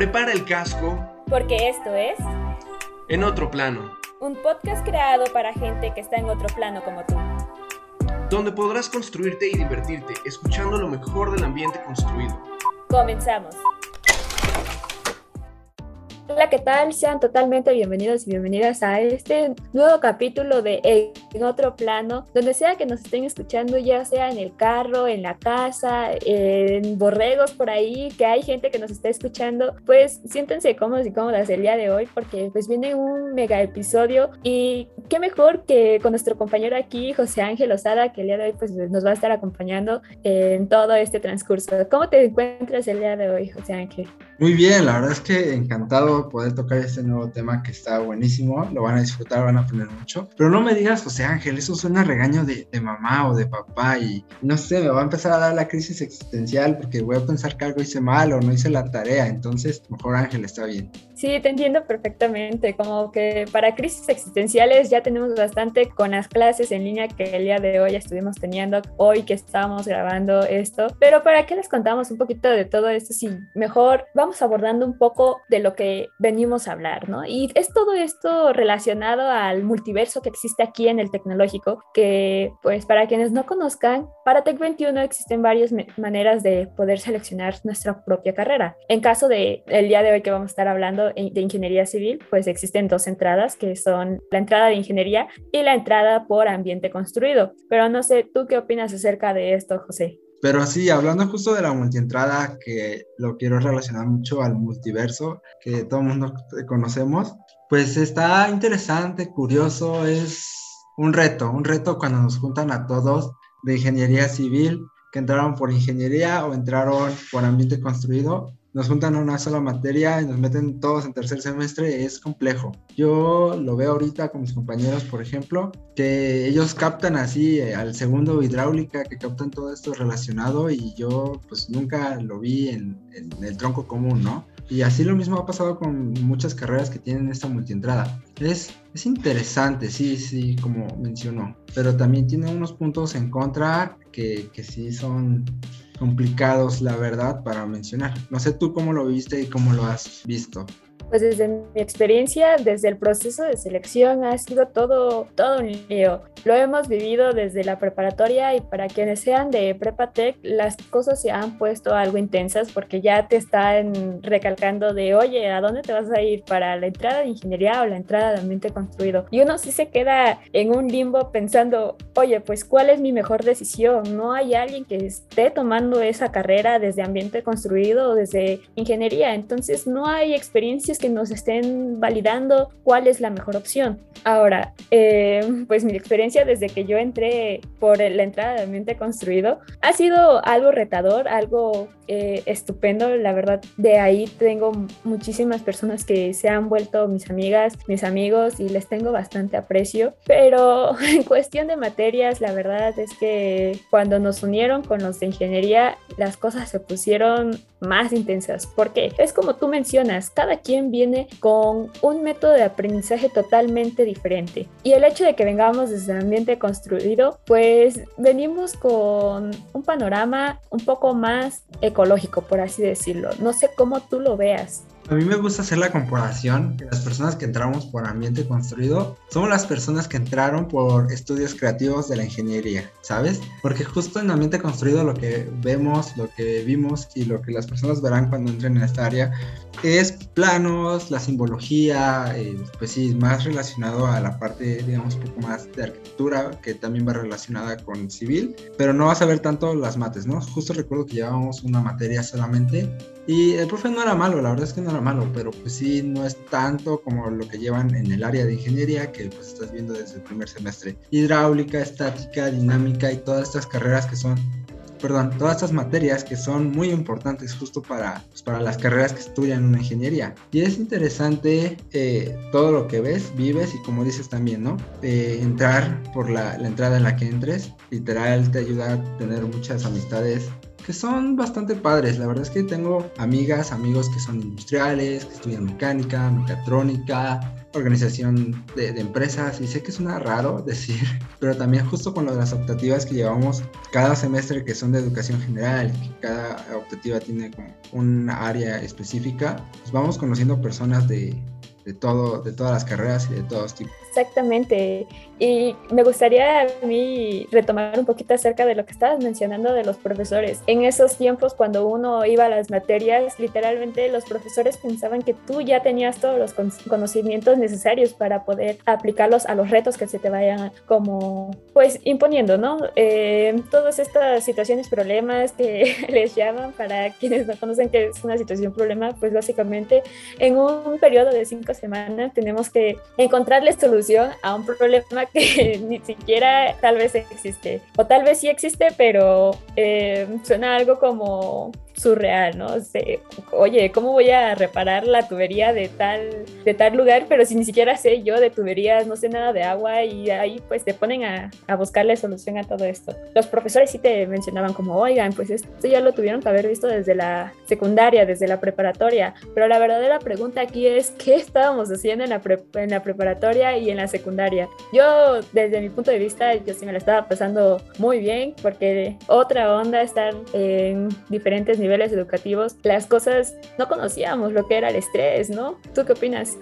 Prepara el casco. Porque esto es... En otro plano. Un podcast creado para gente que está en otro plano como tú. Donde podrás construirte y divertirte escuchando lo mejor del ambiente construido. Comenzamos. Hola, ¿qué tal? Sean totalmente bienvenidos y bienvenidas a este nuevo capítulo de En otro plano, donde sea que nos estén escuchando, ya sea en el carro, en la casa, en borregos por ahí, que hay gente que nos está escuchando, pues siéntense cómodos y cómodas el día de hoy porque pues viene un mega episodio y qué mejor que con nuestro compañero aquí, José Ángel Osada, que el día de hoy pues nos va a estar acompañando en todo este transcurso. ¿Cómo te encuentras el día de hoy, José Ángel? Muy bien, la verdad es que encantado poder tocar este nuevo tema que está buenísimo, lo van a disfrutar, van a aprender mucho. Pero no me digas, José Ángel, eso suena a regaño de, de, mamá o de papá y no sé, me va a empezar a dar la crisis existencial porque voy a pensar que algo hice mal o no hice la tarea, entonces mejor Ángel está bien. Sí, te entiendo perfectamente, como que para crisis existenciales ya tenemos bastante con las clases en línea que el día de hoy estuvimos teniendo, hoy que estábamos grabando esto, pero ¿para qué les contamos un poquito de todo esto? Si mejor vamos abordando un poco de lo que venimos a hablar, ¿no? Y es todo esto relacionado al multiverso que existe aquí en el tecnológico, que pues para quienes no conozcan, para Tech21 existen varias maneras de poder seleccionar nuestra propia carrera. En caso de el día de hoy que vamos a estar hablando de ingeniería civil, pues existen dos entradas que son la entrada de ingeniería y la entrada por ambiente construido. Pero no sé, ¿tú qué opinas acerca de esto, José? Pero sí, hablando justo de la multientrada, que lo quiero relacionar mucho al multiverso, que todo el mundo conocemos, pues está interesante, curioso, es un reto, un reto cuando nos juntan a todos de ingeniería civil, que entraron por ingeniería o entraron por ambiente construido nos juntan a una sola materia y nos meten todos en tercer semestre, es complejo. Yo lo veo ahorita con mis compañeros, por ejemplo, que ellos captan así eh, al segundo hidráulica, que captan todo esto relacionado y yo pues nunca lo vi en, en el tronco común, ¿no? Y así lo mismo ha pasado con muchas carreras que tienen esta multientrada. Es, es interesante, sí, sí, como mencionó, pero también tiene unos puntos en contra que, que sí son complicados, la verdad, para mencionar. No sé tú cómo lo viste y cómo lo has visto. Pues desde mi experiencia, desde el proceso de selección ha sido todo, todo un lío. Lo hemos vivido desde la preparatoria y para quienes sean de Prepatec, las cosas se han puesto algo intensas porque ya te están recalcando de, oye, ¿a dónde te vas a ir? ¿Para la entrada de ingeniería o la entrada de ambiente construido? Y uno sí se queda en un limbo pensando, oye, pues ¿cuál es mi mejor decisión? No hay alguien que esté tomando esa carrera desde ambiente construido o desde ingeniería, entonces no hay experiencias que nos estén validando cuál es la mejor opción. Ahora, eh, pues mi experiencia desde que yo entré por la entrada de ambiente construido ha sido algo retador, algo eh, estupendo. La verdad, de ahí tengo muchísimas personas que se han vuelto mis amigas, mis amigos y les tengo bastante aprecio. Pero en cuestión de materias, la verdad es que cuando nos unieron con los de ingeniería, las cosas se pusieron más intensas. porque Es como tú mencionas, cada quien viene con un método de aprendizaje totalmente diferente. Y el hecho de que vengamos desde el ambiente construido, pues venimos con un panorama un poco más ecológico, por así decirlo. No sé cómo tú lo veas. A mí me gusta hacer la comparación que las personas que entramos por ambiente construido somos las personas que entraron por estudios creativos de la ingeniería, ¿sabes? Porque justo en ambiente construido lo que vemos, lo que vimos y lo que las personas verán cuando entren en esta área es planos, la simbología, eh, pues sí, más relacionado a la parte, digamos, un poco más de arquitectura, que también va relacionada con civil, pero no vas a ver tanto las mates, ¿no? Justo recuerdo que llevábamos una materia solamente y el profe no era malo, la verdad es que no era malo, pero pues sí, no es tanto como lo que llevan en el área de ingeniería que pues estás viendo desde el primer semestre. Hidráulica, estática, dinámica y todas estas carreras que son perdón, todas estas materias que son muy importantes justo para, pues, para las carreras que estudian una ingeniería. Y es interesante eh, todo lo que ves, vives y como dices también, ¿no? Eh, entrar por la, la entrada en la que entres, literal te ayuda a tener muchas amistades que son bastante padres. La verdad es que tengo amigas, amigos que son industriales, que estudian mecánica, mecatrónica, organización de, empresas y sé que suena raro decir, pero también justo con las optativas que llevamos cada semestre que son de educación general, que cada optativa tiene como un área específica, pues vamos conociendo personas de, de, todo, de todas las carreras y de todos tipos. Exactamente. Y me gustaría a mí retomar un poquito acerca de lo que estabas mencionando de los profesores. En esos tiempos, cuando uno iba a las materias, literalmente los profesores pensaban que tú ya tenías todos los conocimientos necesarios para poder aplicarlos a los retos que se te vayan como, pues, imponiendo, ¿no? Eh, todas estas situaciones, problemas que les llaman, para quienes no conocen que es una situación problema, pues básicamente en un periodo de cinco semanas tenemos que encontrarles soluciones a un problema que ni siquiera tal vez existe. O tal vez sí existe, pero eh, suena algo como surreal, ¿no? oye, ¿cómo voy a reparar la tubería de tal, de tal lugar? Pero si ni siquiera sé yo de tuberías, no sé nada de agua y ahí pues te ponen a, a buscarle solución a todo esto. Los profesores sí te mencionaban como, oigan, pues esto ya lo tuvieron que haber visto desde la secundaria, desde la preparatoria, pero la verdadera pregunta aquí es, ¿qué estábamos haciendo en la, en la preparatoria y en la secundaria? Yo, desde mi punto de vista, yo sí me la estaba pasando muy bien porque otra onda estar en diferentes niveles niveles educativos, las cosas no conocíamos lo que era el estrés, ¿no? ¿Tú qué opinas?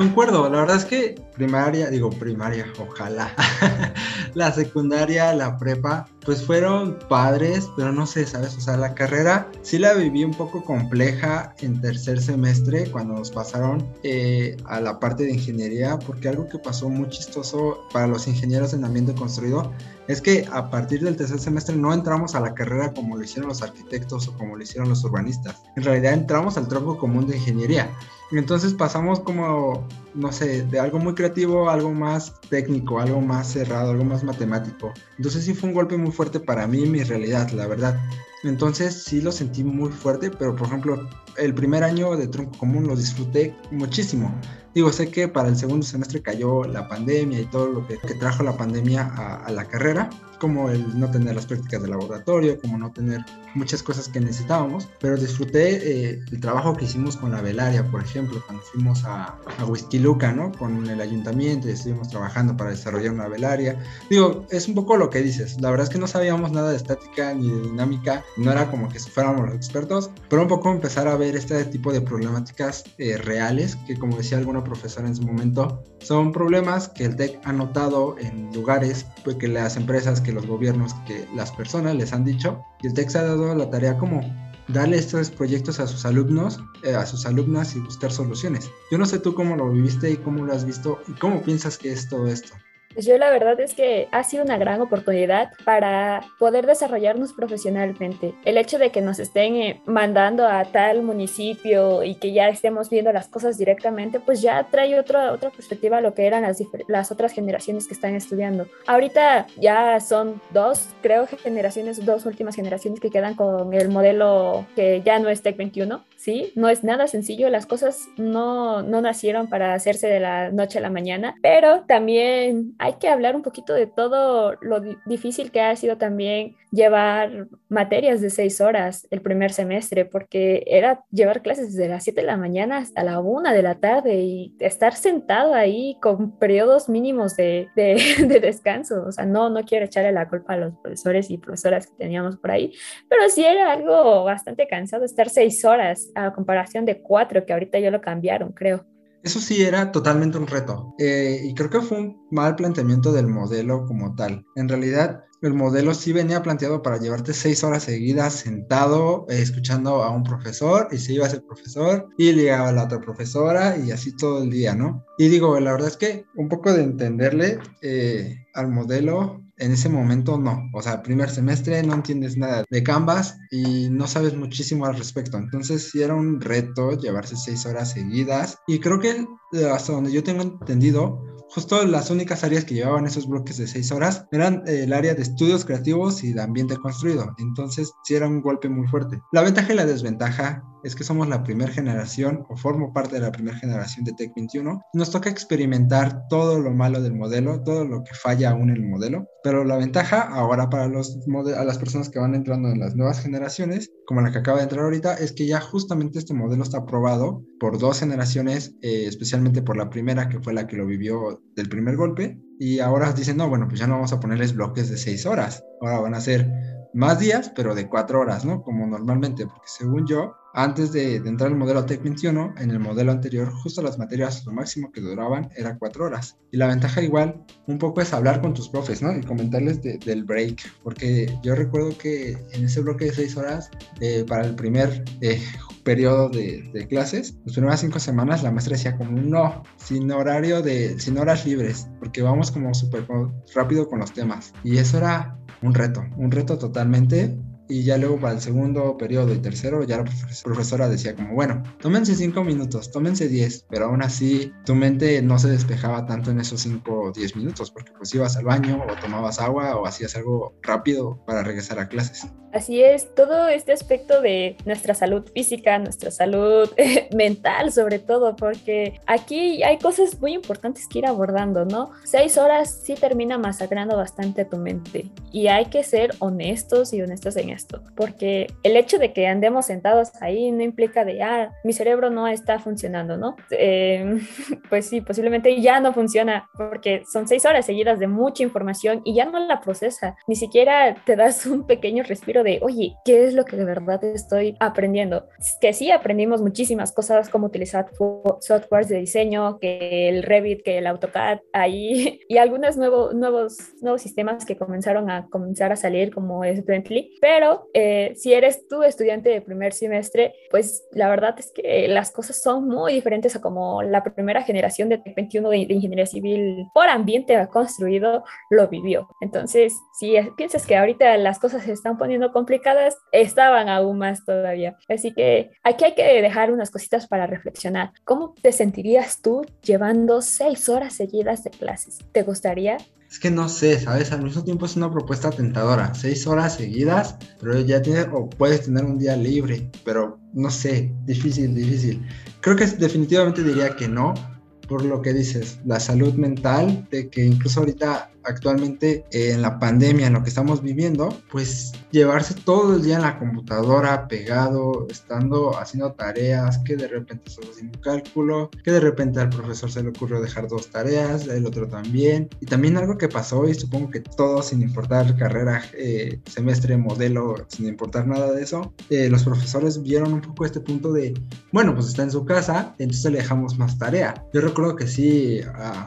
Concuerdo, la verdad es que primaria, digo primaria, ojalá, la secundaria, la prepa, pues fueron padres, pero no sé, ¿sabes? O sea, la carrera sí la viví un poco compleja en tercer semestre cuando nos pasaron eh, a la parte de ingeniería, porque algo que pasó muy chistoso para los ingenieros en ambiente construido es que a partir del tercer semestre no entramos a la carrera como lo hicieron los arquitectos o como lo hicieron los urbanistas. En realidad entramos al tronco común de ingeniería. Entonces pasamos como, no sé, de algo muy creativo a algo más técnico, algo más cerrado, algo más matemático. Entonces sí fue un golpe muy fuerte para mí, mi realidad, la verdad. Entonces sí lo sentí muy fuerte, pero por ejemplo, el primer año de tronco común lo disfruté muchísimo. Digo, sé que para el segundo semestre cayó la pandemia y todo lo que, trajo la pandemia a, la carrera, como el no tener las prácticas de laboratorio, como no tener muchas cosas que necesitábamos, pero disfruté eh, el trabajo que hicimos con la velaria, por ejemplo, cuando fuimos a, a Luca, ¿no? Con el ayuntamiento y estuvimos trabajando para desarrollar una velaria. Digo, es un poco lo que dices, la verdad es que no sabíamos nada de estática ni de dinámica, no era como que fuéramos los expertos, pero un poco empezar a ver este tipo de problemáticas eh, reales, que como decía alguna profesora en su momento, son problemas que el TEC ha notado en lugares, pues, que las empresas, que los gobiernos, que las personas les han dicho, y el TEC ha dado la tarea como darle estos proyectos a sus alumnos, eh, a sus alumnas y buscar soluciones. Yo no sé tú cómo lo viviste y cómo lo has visto y cómo piensas que es todo esto. Pues yo la verdad es que ha sido una gran oportunidad para poder desarrollarnos profesionalmente. El hecho de que nos estén eh, mandando a tal municipio y que ya estemos viendo las cosas directamente, pues ya trae otra, otra perspectiva a lo que eran las, las otras generaciones que están estudiando. Ahorita ya son dos, creo, generaciones, dos últimas generaciones que quedan con el modelo que ya no es Tech 21, ¿sí? No es nada sencillo, las cosas no, no nacieron para hacerse de la noche a la mañana, pero también hay que hablar un poquito de todo lo difícil que ha sido también llevar materias de seis horas el primer semestre, porque era llevar clases desde las 7 de la mañana hasta la 1 de la tarde y estar sentado ahí con periodos mínimos de, de, descanso. O sea, no, no quiero echarle la culpa a los profesores y profesoras que teníamos por ahí, pero sí era algo bastante cansado estar seis horas a comparación de cuatro que ahorita ya lo cambiaron, creo. Eso sí era totalmente un reto eh, y creo que fue un mal planteamiento del modelo como tal. En realidad, el modelo sí venía planteado para llevarte seis horas seguidas sentado eh, escuchando a un profesor y se iba a ser profesor y llegaba la otra profesora y así todo el día, ¿no? Y digo, la verdad es que un poco de entenderle eh, al modelo en ese momento no. O sea, primer semestre no entiendes nada de Canvas y no sabes muchísimo al respecto. Entonces sí era un reto llevarse seis horas seguidas. Y creo que eh, hasta donde yo tengo entendido, justo las únicas áreas que llevaban esos bloques de seis horas eran eh, el área de estudios creativos y de ambiente construido. Entonces sí era un golpe muy fuerte. La ventaja y la desventaja es que somos la primera generación o formo parte de la primera generación de Tech 21 y nos toca experimentar todo lo malo del modelo, todo lo que falla aún en el modelo. Pero la ventaja ahora para los a las personas que van entrando en las nuevas generaciones, como la que acaba de entrar ahorita, es que ya justamente este modelo está aprobado por dos generaciones, eh, especialmente por la primera que fue la que lo vivió del primer golpe. Y ahora dicen, no, bueno, pues ya no vamos a ponerles bloques de seis horas. Ahora van a ser más días, pero de cuatro horas, ¿no? Como normalmente, porque según yo, antes de, entrar al modelo Tech 21, en el modelo anterior, justo las materias, lo máximo que duraban era cuatro horas. Y la ventaja igual, un poco es hablar con tus profes, ¿no? Y comentarles del break, porque yo recuerdo que en ese bloque de seis horas, eh, para el primer eh, periodo de, de, clases, las primeras cinco semanas, la maestra decía como, no, sin horario de, sin horas libres, porque vamos como súper rápido con los temas. Y eso era un reto, un reto totalmente y ya luego para el segundo periodo y tercero ya la profesora decía como, bueno, tómense cinco minutos, tómense diez, pero aún así tu mente no se despejaba tanto en esos cinco o diez minutos porque pues ibas al baño o tomabas agua o hacías algo rápido para regresar a clases. Así es, todo este aspecto de nuestra salud física, nuestra salud mental sobre todo, porque aquí hay cosas muy importantes que ir abordando, ¿no? Seis horas sí termina masacrando bastante a tu mente y hay que ser honestos y honestos en esto, porque el hecho de que andemos sentados ahí no implica de, ah, mi cerebro no está funcionando, ¿no? Eh, pues sí, posiblemente ya no funciona porque son seis horas seguidas de mucha información y ya no la procesa, ni siquiera te das un pequeño respiro de, oye, ¿qué es lo que de verdad estoy aprendiendo? Que sí aprendimos muchísimas cosas, como utilizar softwares de diseño, que el Revit, que el AutoCAD, ahí, y algunos nuevos, nuevos, nuevos sistemas que comenzaron a comenzar a salir, como es Bentley. Pero eh, si eres tú estudiante de primer semestre, pues la verdad es que las cosas son muy diferentes a como la primera generación de 21 de, de ingeniería civil por ambiente construido lo vivió. Entonces, si piensas que ahorita las cosas se están poniendo complicadas, estaban aún más todavía. Así que aquí hay que dejar unas cositas para reflexionar. ¿Cómo te sentirías tú llevando seis horas seguidas de clases? ¿Te gustaría? Es que no sé, ¿sabes? Al mismo tiempo es una propuesta tentadora. Seis horas seguidas, pero ya tienes, o puedes tener un día libre, pero no sé, difícil, difícil. Creo que definitivamente diría que no, por lo que dices, la salud mental, de que incluso ahorita actualmente eh, en la pandemia, en lo que estamos viviendo, pues llevarse todo el día en la computadora pegado, estando haciendo tareas, que de repente estás haciendo un cálculo, que de repente al profesor se le ocurrió dejar dos tareas, el otro también. Y también algo que pasó, y supongo que todos, sin importar carrera, eh, semestre, modelo, sin importar nada de eso, eh, los profesores vieron un poco este punto de, bueno, pues está en su casa, entonces le dejamos más tarea. Yo recuerdo que sí,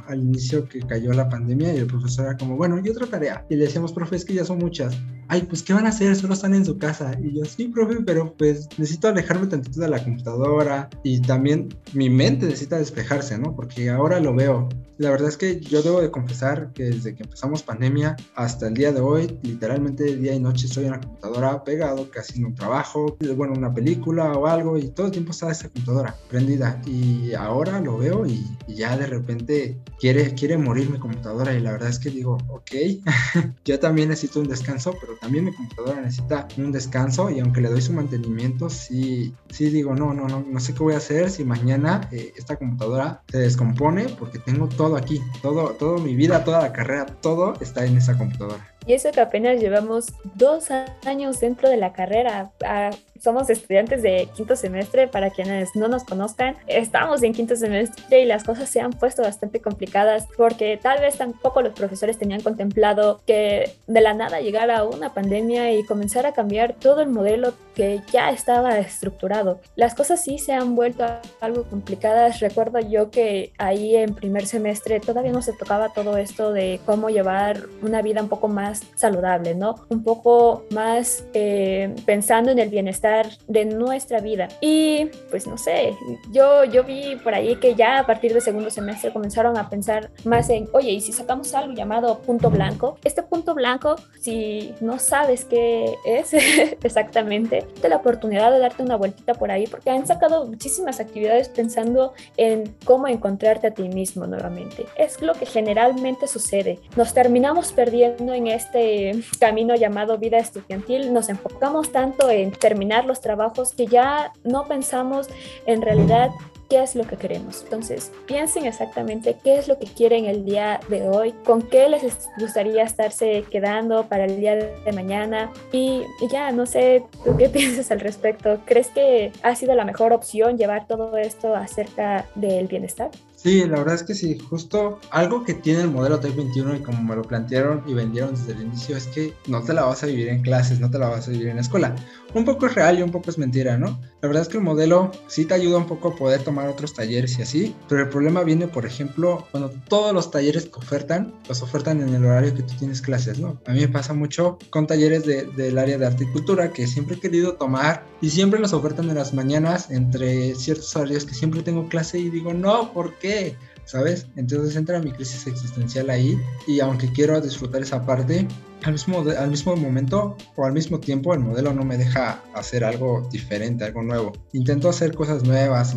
al inicio que cayó la pandemia y el profesor era como, bueno, y otra tarea. Y le decíamos, profe, es que ya son muchas. Ay, pues, ¿qué van a hacer? Solo están en su casa. Y yo, sí, profe, pero pues necesito alejarme tantito de la computadora. Y también mi mente necesita despejarse, ¿no? Porque ahora lo veo. La verdad es que yo debo de confesar que desde que empezamos pandemia hasta el día de hoy, literalmente día y noche estoy en la computadora pegado, casi en un trabajo, bueno, una película o algo, y todo el tiempo está esa computadora prendida. Y ahora lo veo y, y ya de repente quiere, quiere morir mi computadora. Y la verdad es que digo, ok, yo también necesito un descanso, pero también mi computadora necesita un descanso y aunque le doy su mantenimiento, sí, sí digo, no, no, no, no sé qué voy a hacer si mañana eh, esta computadora se descompone porque tengo todo aquí, todo, todo mi vida, toda la carrera, todo está en esa computadora. Y eso que apenas llevamos dos años dentro de la carrera. Ah, somos estudiantes de quinto semestre, para quienes no nos conozcan, estamos en quinto semestre y las cosas se han puesto bastante complicadas porque tal vez tampoco los profesores tenían contemplado que de la nada llegara una pandemia y comenzara a cambiar todo el modelo que ya estaba estructurado. Las cosas sí se han vuelto algo complicadas. Recuerdo yo que ahí en primer semestre todavía no se tocaba todo esto de cómo llevar una vida un poco más saludable, ¿no? Un poco más eh, pensando en el bienestar de nuestra vida. Y pues no sé, yo, yo vi por ahí que ya a partir del segundo semestre comenzaron a pensar más en, oye, ¿y si sacamos algo llamado punto blanco? Este punto blanco, si no sabes qué es exactamente, te la oportunidad de darte una vueltita por ahí porque han sacado muchísimas actividades pensando en cómo encontrarte a ti mismo nuevamente. Es lo que generalmente sucede. Nos terminamos perdiendo en este camino llamado vida estudiantil, nos enfocamos tanto en terminar terminar los trabajos que ya no pensamos en realidad qué es lo que queremos. Entonces, piensen exactamente qué es lo que quieren el día de hoy, con qué les gustaría estarse quedando para el día de mañana y, ya, no sé, ¿tú qué piensas al respecto? ¿Crees que ha sido la mejor opción llevar todo esto acerca del bienestar? Sí, la verdad es que sí, justo algo que tiene el modelo TEC 21 y como me lo plantearon y vendieron desde el inicio es que no te la vas a vivir en clases, no te la vas a vivir en la escuela. Un poco es real y un poco es mentira, ¿no? La verdad es que el modelo sí te ayuda un poco a poder tomar otros talleres y así, pero el problema viene, por ejemplo, cuando todos los talleres que ofertan, los ofertan en el horario que tú tienes clases, ¿no? A mí me pasa mucho con talleres del área de articultura que siempre he querido tomar y siempre los ofertan en las mañanas entre ciertos horarios que siempre tengo clase y digo, no, ¿por qué? ¿Sabes? Entonces entra mi crisis existencial ahí y aunque quiero disfrutar esa parte, al mismo, al mismo momento o al mismo tiempo el modelo no me deja hacer algo diferente, algo nuevo. Intento hacer cosas nuevas,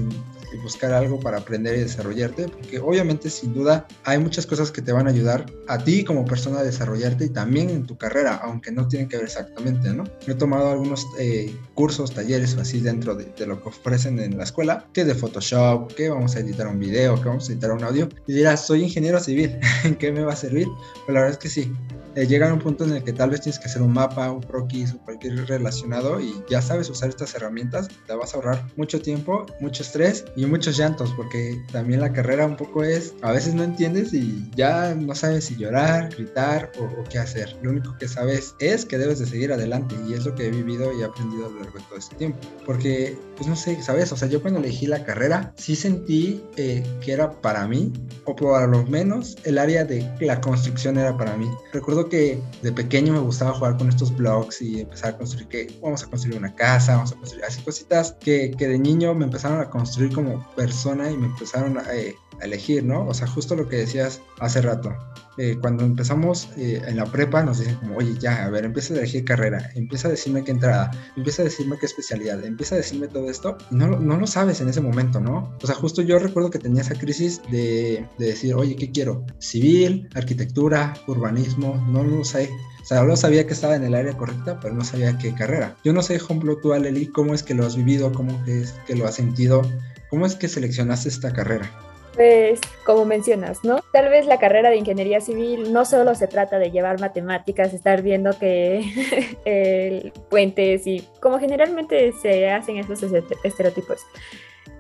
y buscar algo para aprender y desarrollarte, porque obviamente sin duda hay muchas cosas que te van a ayudar a ti como persona a desarrollarte y también en tu carrera, aunque no tienen que ver exactamente, ¿no? He tomado algunos eh, cursos, talleres o así dentro de, lo que ofrecen en la escuela, que de Photoshop, que vamos a editar un video, que vamos a editar un audio, y dirás, soy ingeniero civil, ¿en qué me va a servir? Pues la verdad es que sí, eh, llega a un punto en el que tal vez tienes que hacer un mapa, un croquis o cualquier relacionado y ya sabes usar estas herramientas, te vas a ahorrar mucho tiempo, mucho estrés y muchos llantos, porque también la carrera un poco es, a veces no entiendes y ya no sabes si llorar, gritar o, qué hacer. Lo único que sabes es que debes de seguir adelante y es lo que he vivido y he aprendido a lo largo de todo este tiempo. Porque, pues no sé, ¿sabes? O sea, yo cuando elegí la carrera, sí sentí eh, que era para mí, o por lo menos el área de la construcción era para mí. Recuerdo que de pequeño me gustaba jugar con estos blogs y empezar a construir que vamos a construir una casa, vamos a construir así cositas que, que de niño me empezaron a construir como persona y me empezaron a, eh, a elegir, ¿no? O sea, justo lo que decías hace rato. Eh, cuando empezamos eh, en la prepa nos dicen como, oye, ya, a ver, empieza a elegir carrera, empieza a decirme qué entrada, empieza a decirme qué especialidad, empieza a decirme todo esto, y no, no lo sabes en ese momento, ¿no? O sea, justo yo recuerdo que tenía esa crisis de, de decir, oye, ¿qué quiero? Civil, arquitectura, urbanismo, no lo sé. O sea, solo sabía que estaba en el área correcta, pero no sabía qué carrera. Yo no sé, ejemplo, tú, Aleli, cómo es que lo has vivido, cómo es que lo has sentido, cómo es que seleccionaste esta carrera. Pues, como mencionas, ¿no? Tal vez la carrera de ingeniería civil no solo se trata de llevar matemáticas, estar viendo que puentes y como generalmente se hacen esos estereotipos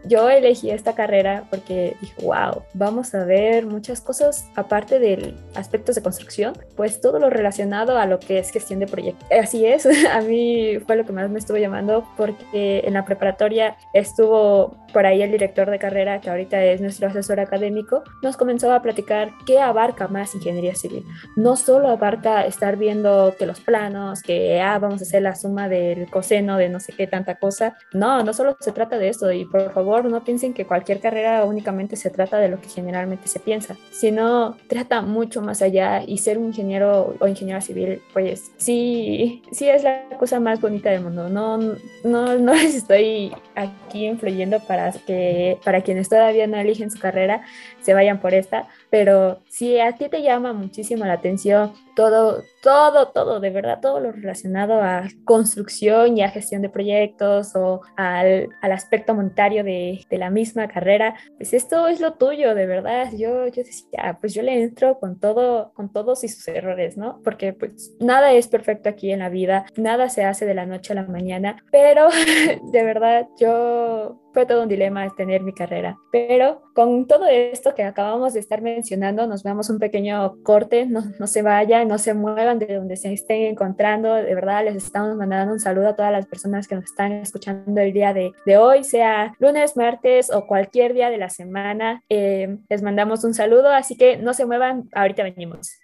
yo elegí esta carrera porque dije, wow, vamos a ver muchas cosas aparte de aspectos de construcción, pues todo lo relacionado a lo que es gestión de proyectos. Así es, a mí fue lo que más me estuvo llamando porque en la preparatoria estuvo por ahí el director de carrera, que ahorita es nuestro asesor académico, nos comenzó a platicar qué abarca más ingeniería civil. No solo abarca estar viendo que los planos, que ah, vamos a hacer la suma del coseno de no sé qué tanta cosa. No, no solo se trata de eso y por favor no piensen que cualquier carrera únicamente se trata de lo que generalmente se piensa, sino trata mucho más allá y ser un ingeniero o ingeniera civil, pues sí, sí es la cosa más bonita del mundo. No, no, no les estoy aquí influyendo para que para quienes todavía no eligen su carrera se vayan por esta, pero si a ti te llama muchísimo la atención todo, todo, todo, de verdad, todo lo relacionado a construcción y a gestión de proyectos o al, al aspecto monetario de, de, la misma carrera, pues esto es lo tuyo, de verdad. Yo, yo decía, pues yo le entro con todo, con todos y sus errores, ¿no? Porque pues nada es perfecto aquí en la vida, nada se hace de la noche a la mañana, pero de verdad yo fue todo un dilema tener mi carrera. Pero con todo esto que acabamos de estar mencionando, nos vemos un pequeño corte, no, no se vayan, no se muevan de donde se estén encontrando. De verdad, les estamos mandando un saludo a todas las personas que nos están escuchando el día de, de hoy, sea lunes, martes o cualquier día de la semana. Eh, les mandamos un saludo, así que no se muevan, ahorita venimos.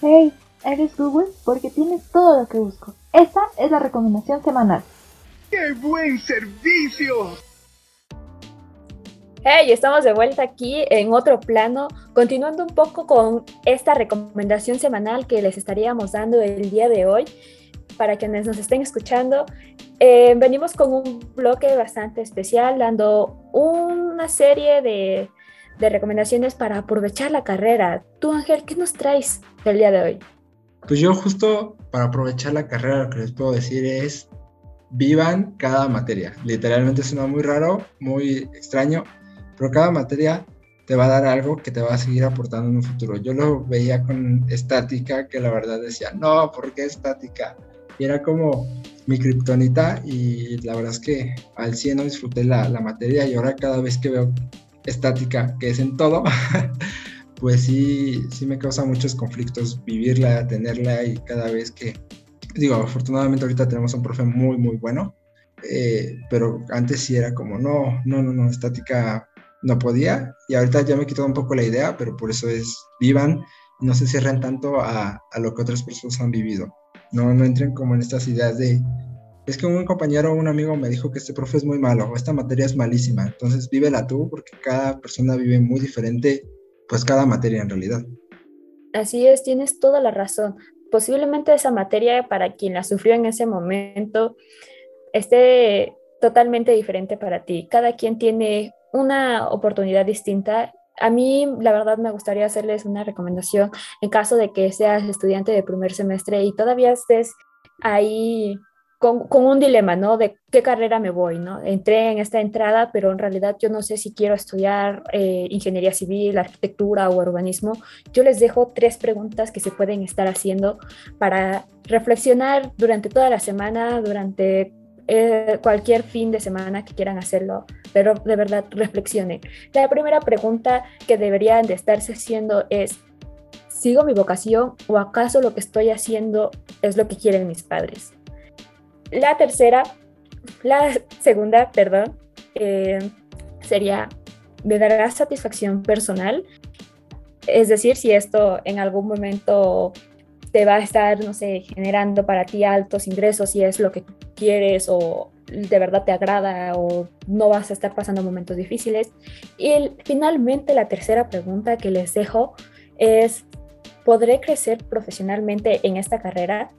Hey, eres Google porque tienes todo lo que busco. Esta es la recomendación semanal. ¡Qué buen servicio! Hey, estamos de vuelta aquí en otro plano, continuando un poco con esta recomendación semanal que les estaríamos dando el día de hoy. Para quienes nos estén escuchando, eh, venimos con un bloque bastante especial, dando una serie de, de recomendaciones para aprovechar la carrera. Tú, Ángel, ¿qué nos traes el día de hoy? Pues yo justo para aprovechar la carrera lo que les puedo decir es vivan cada materia. Literalmente suena muy raro, muy extraño, pero cada materia te va a dar algo que te va a seguir aportando en un futuro. Yo lo veía con estática, que la verdad decía, no, ¿por qué estática? Y era como mi kriptonita y la verdad es que al 100 no disfruté la, la materia y ahora cada vez que veo estática, que es en todo, pues sí, sí me causa muchos conflictos vivirla, tenerla y cada vez que, digo, afortunadamente ahorita tenemos un profe muy, muy bueno, eh, pero antes sí era como, no, no, no, no, estática no podía y ahorita ya me quitado un poco la idea, pero por eso es vivan, no se cierren tanto a, a lo que otras personas han vivido. No, no entren como en estas ideas de, es que un compañero o un amigo me dijo que este profe es muy malo o esta materia es malísima, entonces vívela tú porque cada persona vive muy diferente, pues cada materia en realidad. Así es, tienes toda la razón. Posiblemente esa materia para quien la sufrió en ese momento esté totalmente diferente para ti. Cada quien tiene una oportunidad distinta. A mí, la verdad, me gustaría hacerles una recomendación en caso de que seas estudiante de primer semestre y todavía estés ahí con, con, un dilema, ¿no? De qué carrera me voy, ¿no? Entré en esta entrada, pero en realidad yo no sé si quiero estudiar eh, ingeniería civil, arquitectura o urbanismo. Yo les dejo tres preguntas que se pueden estar haciendo para reflexionar durante toda la semana, durante eh, cualquier fin de semana que quieran hacerlo, pero de verdad reflexionen. La primera pregunta que deberían de estarse haciendo es, ¿sigo mi vocación o acaso lo que estoy haciendo es lo que quieren mis padres? La tercera, la segunda, perdón, eh, sería, ¿me dará satisfacción personal? Es decir, si esto en algún momento te va a estar, no sé, generando para ti altos ingresos, si es lo que quieres o de verdad te agrada o no vas a estar pasando momentos difíciles. Y finalmente la tercera pregunta que les dejo es, ¿podré crecer profesionalmente en esta carrera?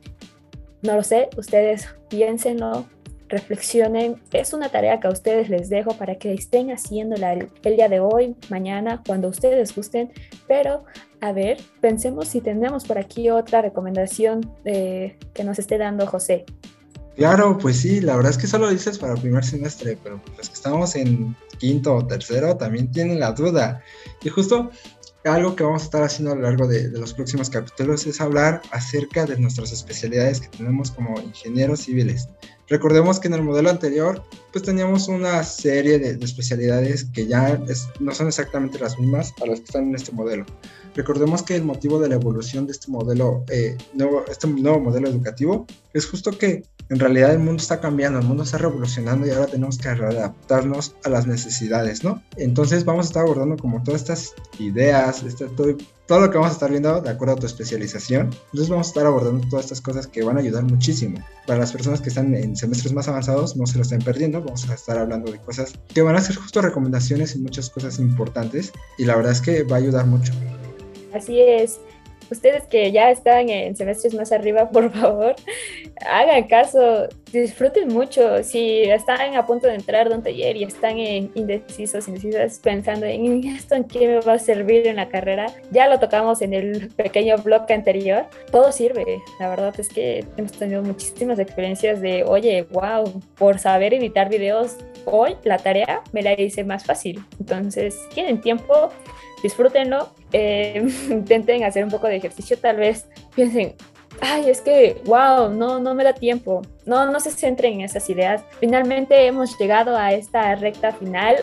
No lo sé, ustedes piénsenlo, reflexionen. Es una tarea que a ustedes les dejo para que estén haciéndola el, el, día de hoy, mañana, cuando ustedes gusten. Pero, a ver, pensemos si tenemos por aquí otra recomendación eh, que nos esté dando José. Claro, pues sí, la verdad es que solo dices para el primer semestre, pero los que estamos en quinto o tercero también tienen la duda. Y justo algo que vamos a estar haciendo a lo largo de, de, los próximos capítulos es hablar acerca de nuestras especialidades que tenemos como ingenieros civiles. Recordemos que en el modelo anterior pues teníamos una serie de, de especialidades que ya no son exactamente las mismas a las que están en este modelo. Recordemos que el motivo de la evolución de este modelo, eh, nuevo, este nuevo modelo educativo es justo que en realidad el mundo está cambiando, el mundo está revolucionando y ahora tenemos que adaptarnos a las necesidades, ¿no? Entonces vamos a estar abordando como todas estas ideas, este, todo, todo lo que vamos a estar viendo de acuerdo a tu especialización. Entonces vamos a estar abordando todas estas cosas que van a ayudar muchísimo. Para las personas que están en semestres más avanzados, no se lo estén perdiendo, vamos a estar hablando de cosas que van a ser justo recomendaciones y muchas cosas importantes y la verdad es que va a ayudar mucho. Así es. Ustedes que ya están en semestres más arriba, por favor, hagan caso, disfruten mucho. Si están a punto de entrar de un taller y están en indecisos, indecisas, pensando en esto en qué me va a servir en la carrera, ya lo tocamos en el pequeño blog anterior. Todo sirve. La verdad es que hemos tenido muchísimas experiencias de, oye, wow, por saber editar videos, hoy la tarea me la hice más fácil. Entonces, tienen tiempo, disfrútenlo, eh, intenten hacer un poco de ejercicio, tal vez piensen, ay, es que, wow, no, no me da tiempo. No, no se centren en esas ideas. Finalmente hemos llegado a esta recta final.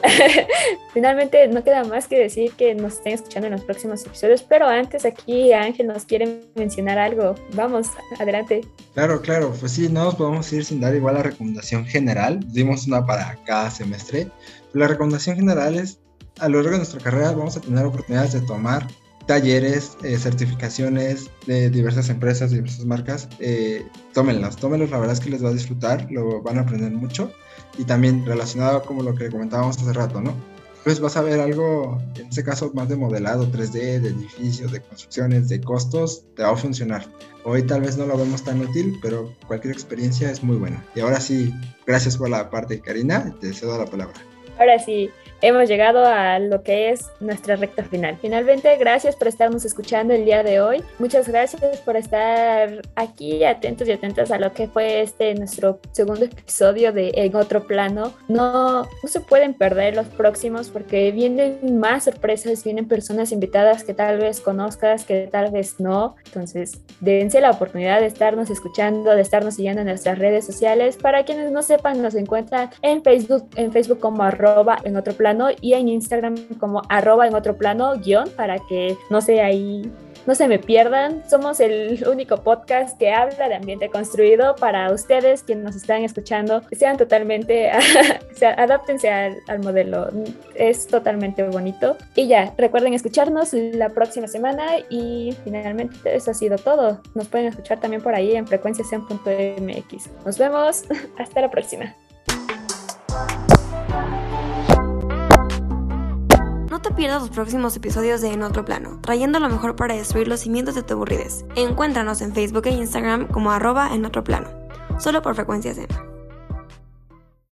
Finalmente no queda más que decir que nos estén escuchando en los próximos episodios, pero antes aquí Ángel nos quiere mencionar algo. Vamos, adelante. Claro, claro, pues sí, no nos podemos ir sin dar igual la recomendación general. Dimos una para cada semestre. La recomendación general es a lo largo de nuestra carrera vamos a tener oportunidades de tomar talleres, eh, certificaciones de diversas empresas, diversas marcas. Eh, tómenlas, tómenlos, la verdad es que les va a disfrutar, lo van a aprender mucho. Y también relacionado como lo que comentábamos hace rato, ¿no? Pues vas a ver algo, en este caso más de modelado 3D, de edificios, de construcciones, de costos, te va a funcionar. Hoy tal vez no lo vemos tan útil, pero cualquier experiencia es muy buena. Y ahora sí, gracias por la parte, Karina, te cedo la palabra. Ahora sí, hemos llegado a lo que es nuestra recta final. Finalmente, gracias por estarnos escuchando el día de hoy. Muchas gracias por estar aquí atentos y atentas a lo que fue este nuestro segundo episodio de En otro plano. No, no se pueden perder los próximos porque vienen más sorpresas, vienen personas invitadas que tal vez conozcas, que tal vez no. Entonces, dense la oportunidad de estarnos escuchando, de estarnos siguiendo en nuestras redes sociales. Para quienes no sepan, nos encuentran en Facebook, en Facebook como arroba en otro plano y en Instagram como arroba en otro plano guion para que no sea ahí no se me pierdan. Somos el único podcast que habla de ambiente construido para ustedes, quienes nos están escuchando, sean totalmente, adáptense al, al, modelo. Es totalmente bonito. Y ya, recuerden escucharnos la próxima semana y finalmente eso ha sido todo. Nos pueden escuchar también por ahí en frecuencias.mx. Nos vemos. Hasta la próxima. Te pierdas los próximos episodios de En Otro Plano, trayendo lo mejor para destruir los cimientos de tu aburridez. Encuéntranos en Facebook e Instagram como arroba en otro plano, solo por frecuencias M.